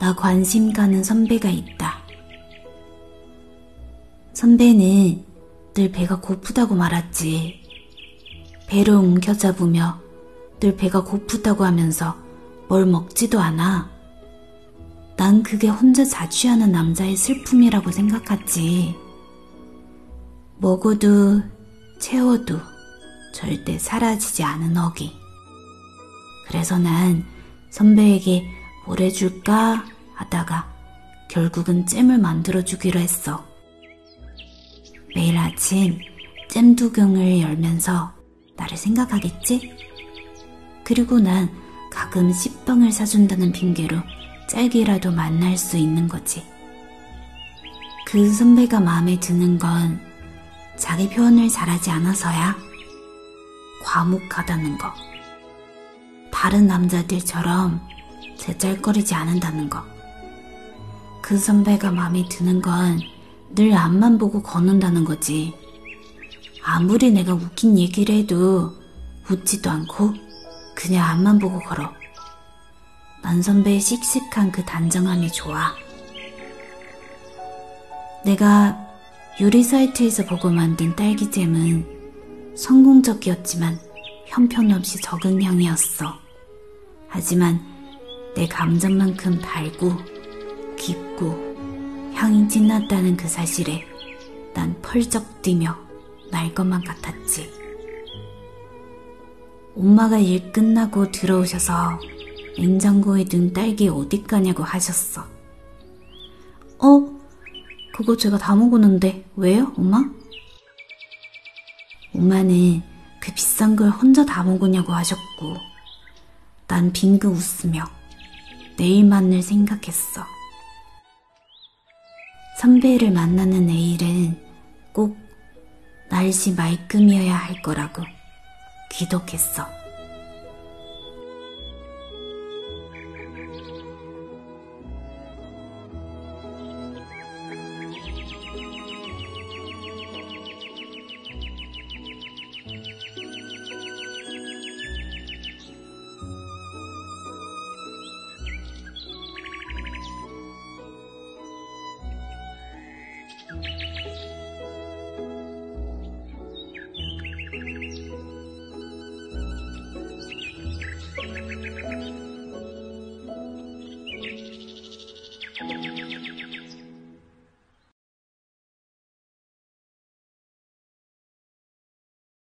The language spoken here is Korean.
나 관심 가는 선배가 있다. 선배는 늘 배가 고프다고 말았지. 배를 옮겨 잡으며 늘 배가 고프다고 하면서 뭘 먹지도 않아. 난 그게 혼자 자취하는 남자의 슬픔이라고 생각하지. 먹어도 채워도 절대 사라지지 않은 어기. 그래서 난 선배에게 뭘 해줄까 하다가 결국은 잼을 만들어주기로 했어. 매일 아침 잼 두경을 열면서 나를 생각하겠지? 그리고 난 가끔 식빵을 사준다는 핑계로 짧게라도 만날 수 있는 거지. 그 선배가 마음에 드는 건 자기 표현을 잘하지 않아서야 과묵하다는 거. 다른 남자들처럼 제짤거리지 않는다는 거. 그 선배가 마음에 드는 건 늘 앞만 보고 걷는다는 거지. 아무리 내가 웃긴 얘기를 해도 웃지도 않고 그냥 앞만 보고 걸어. 난 선배의 씩씩한 그 단정함이 좋아. 내가 요리 사이트에서 보고 만든 딸기잼은 성공적이었지만 형편없이 적은 향이었어. 하지만 내 감정만큼 달고 깊고 향이 진났다는 그 사실에 난 펄쩍 뛰며 날 것만 같았지. 엄마가 일 끝나고 들어오셔서 냉장고에 둔 딸기 어디 가냐고 하셨어. 어? 그거 제가 다 먹었는데 왜요, 엄마? 엄마는 그 비싼 걸 혼자 다 먹으냐고 하셨고 난 빙긋 웃으며 내일만을 생각했어. 선배를 만나는 내일은 꼭 날씨 맑음이어야 할 거라고 기독했어.